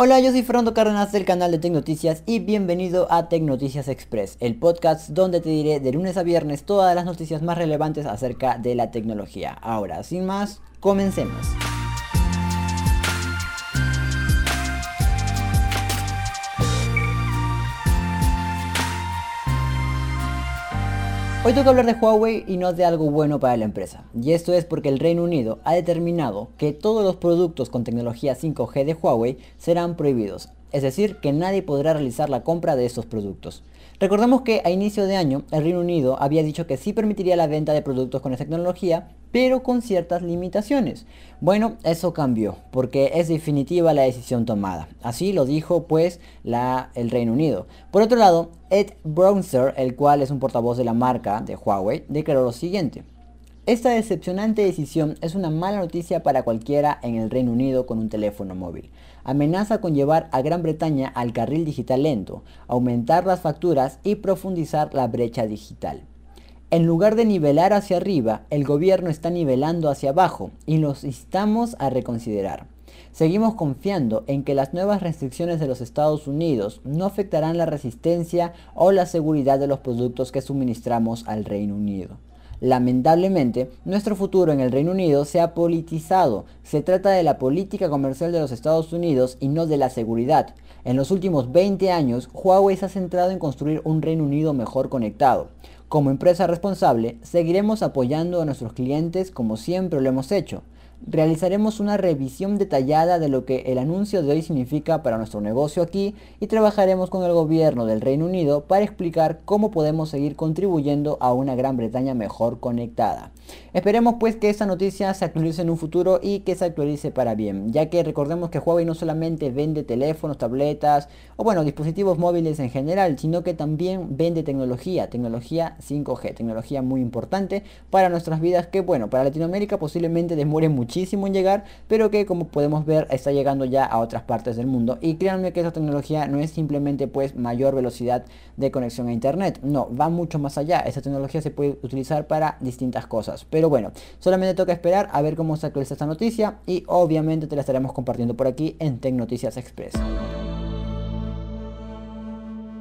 Hola, yo soy Fernando Cárdenas del canal de Tecnoticias y bienvenido a Tecnoticias Express, el podcast donde te diré de lunes a viernes todas las noticias más relevantes acerca de la tecnología. Ahora, sin más, comencemos. Hoy toca hablar de Huawei y no de algo bueno para la empresa. Y esto es porque el Reino Unido ha determinado que todos los productos con tecnología 5G de Huawei serán prohibidos. Es decir, que nadie podrá realizar la compra de estos productos. Recordemos que a inicio de año el Reino Unido había dicho que sí permitiría la venta de productos con esta tecnología, pero con ciertas limitaciones. Bueno, eso cambió, porque es definitiva la decisión tomada. Así lo dijo pues la, el Reino Unido. Por otro lado, Ed Brownser, el cual es un portavoz de la marca de Huawei, declaró lo siguiente. Esta decepcionante decisión es una mala noticia para cualquiera en el Reino Unido con un teléfono móvil. Amenaza con llevar a Gran Bretaña al carril digital lento, aumentar las facturas y profundizar la brecha digital. En lugar de nivelar hacia arriba, el gobierno está nivelando hacia abajo y los instamos a reconsiderar. Seguimos confiando en que las nuevas restricciones de los Estados Unidos no afectarán la resistencia o la seguridad de los productos que suministramos al Reino Unido. Lamentablemente, nuestro futuro en el Reino Unido se ha politizado. Se trata de la política comercial de los Estados Unidos y no de la seguridad. En los últimos 20 años, Huawei se ha centrado en construir un Reino Unido mejor conectado. Como empresa responsable, seguiremos apoyando a nuestros clientes como siempre lo hemos hecho. Realizaremos una revisión detallada de lo que el anuncio de hoy significa para nuestro negocio aquí y trabajaremos con el gobierno del Reino Unido para explicar cómo podemos seguir contribuyendo a una Gran Bretaña mejor conectada. Esperemos pues que esta noticia se actualice en un futuro y que se actualice para bien, ya que recordemos que Huawei no solamente vende teléfonos, tabletas o bueno, dispositivos móviles en general, sino que también vende tecnología, tecnología 5G, tecnología muy importante para nuestras vidas que bueno, para Latinoamérica posiblemente demore muchísimo en llegar, pero que como podemos ver está llegando ya a otras partes del mundo y créanme que esa tecnología no es simplemente pues mayor velocidad de conexión a internet, no, va mucho más allá, esa tecnología se puede utilizar para distintas cosas. Pero bueno, solamente toca esperar a ver cómo se actualiza esta noticia y obviamente te la estaremos compartiendo por aquí en Tech Noticias Express.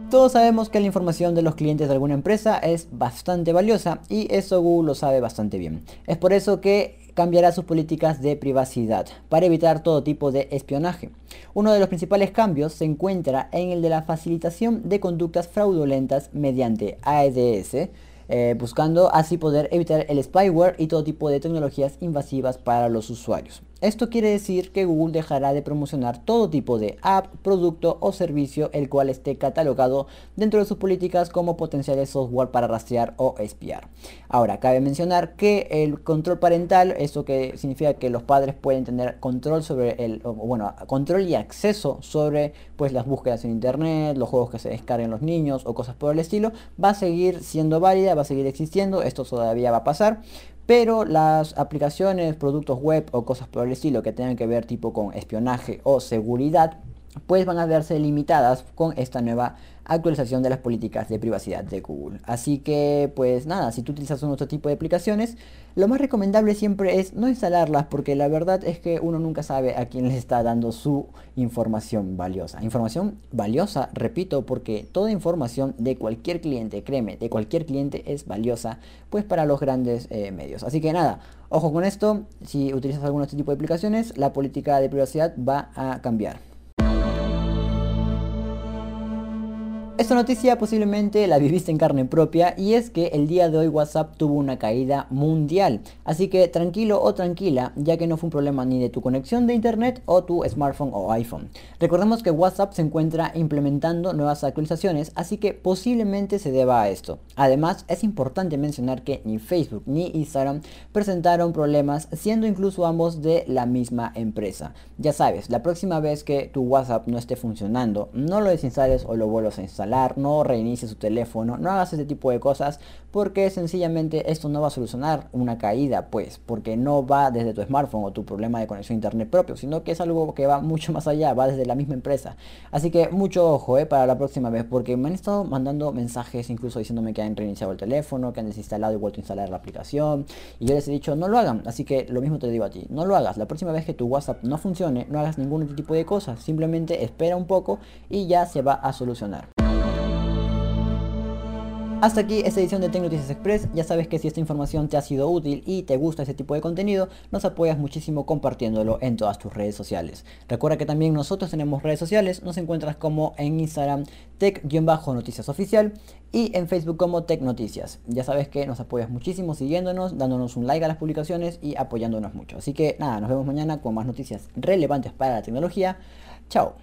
Todos sabemos que la información de los clientes de alguna empresa es bastante valiosa y eso Google lo sabe bastante bien. Es por eso que cambiará sus políticas de privacidad para evitar todo tipo de espionaje. Uno de los principales cambios se encuentra en el de la facilitación de conductas fraudulentas mediante AEDS, eh, buscando así poder evitar el spyware y todo tipo de tecnologías invasivas para los usuarios. Esto quiere decir que Google dejará de promocionar todo tipo de app, producto o servicio el cual esté catalogado dentro de sus políticas como potenciales software para rastrear o espiar. Ahora, cabe mencionar que el control parental, eso que significa que los padres pueden tener control sobre el, bueno, control y acceso sobre pues las búsquedas en internet, los juegos que se descarguen los niños o cosas por el estilo, va a seguir siendo válida, va a seguir existiendo, esto todavía va a pasar, pero las aplicaciones, productos web o cosas por el estilo que tengan que ver tipo con espionaje o seguridad, pues van a verse limitadas con esta nueva actualización de las políticas de privacidad de Google. Así que, pues nada, si tú utilizas un otro tipo de aplicaciones, lo más recomendable siempre es no instalarlas porque la verdad es que uno nunca sabe a quién le está dando su información valiosa. Información valiosa, repito, porque toda información de cualquier cliente, créeme, de cualquier cliente es valiosa, pues para los grandes eh, medios. Así que nada, ojo con esto, si utilizas algún otro tipo de aplicaciones, la política de privacidad va a cambiar. Esta noticia posiblemente la viviste en carne propia y es que el día de hoy WhatsApp tuvo una caída mundial. Así que tranquilo o tranquila, ya que no fue un problema ni de tu conexión de internet o tu smartphone o iPhone. Recordemos que WhatsApp se encuentra implementando nuevas actualizaciones, así que posiblemente se deba a esto. Además, es importante mencionar que ni Facebook ni Instagram presentaron problemas, siendo incluso ambos de la misma empresa. Ya sabes, la próxima vez que tu WhatsApp no esté funcionando, no lo desinstales o lo vuelvas a instalar no reinicies su teléfono, no hagas ese tipo de cosas porque sencillamente esto no va a solucionar una caída, pues, porque no va desde tu smartphone o tu problema de conexión a internet propio, sino que es algo que va mucho más allá, va desde la misma empresa. Así que mucho ojo, eh, para la próxima vez, porque me han estado mandando mensajes incluso diciéndome que han reiniciado el teléfono, que han desinstalado y vuelto a instalar la aplicación, y yo les he dicho, no lo hagan, así que lo mismo te digo a ti, no lo hagas, la próxima vez que tu WhatsApp no funcione, no hagas ningún tipo de cosas, simplemente espera un poco y ya se va a solucionar. Hasta aquí esta edición de Tecnoticias Express. Ya sabes que si esta información te ha sido útil y te gusta este tipo de contenido, nos apoyas muchísimo compartiéndolo en todas tus redes sociales. Recuerda que también nosotros tenemos redes sociales, nos encuentras como en Instagram tech-noticias oficial y en Facebook como Tech Noticias. Ya sabes que nos apoyas muchísimo siguiéndonos, dándonos un like a las publicaciones y apoyándonos mucho. Así que nada, nos vemos mañana con más noticias relevantes para la tecnología. Chao.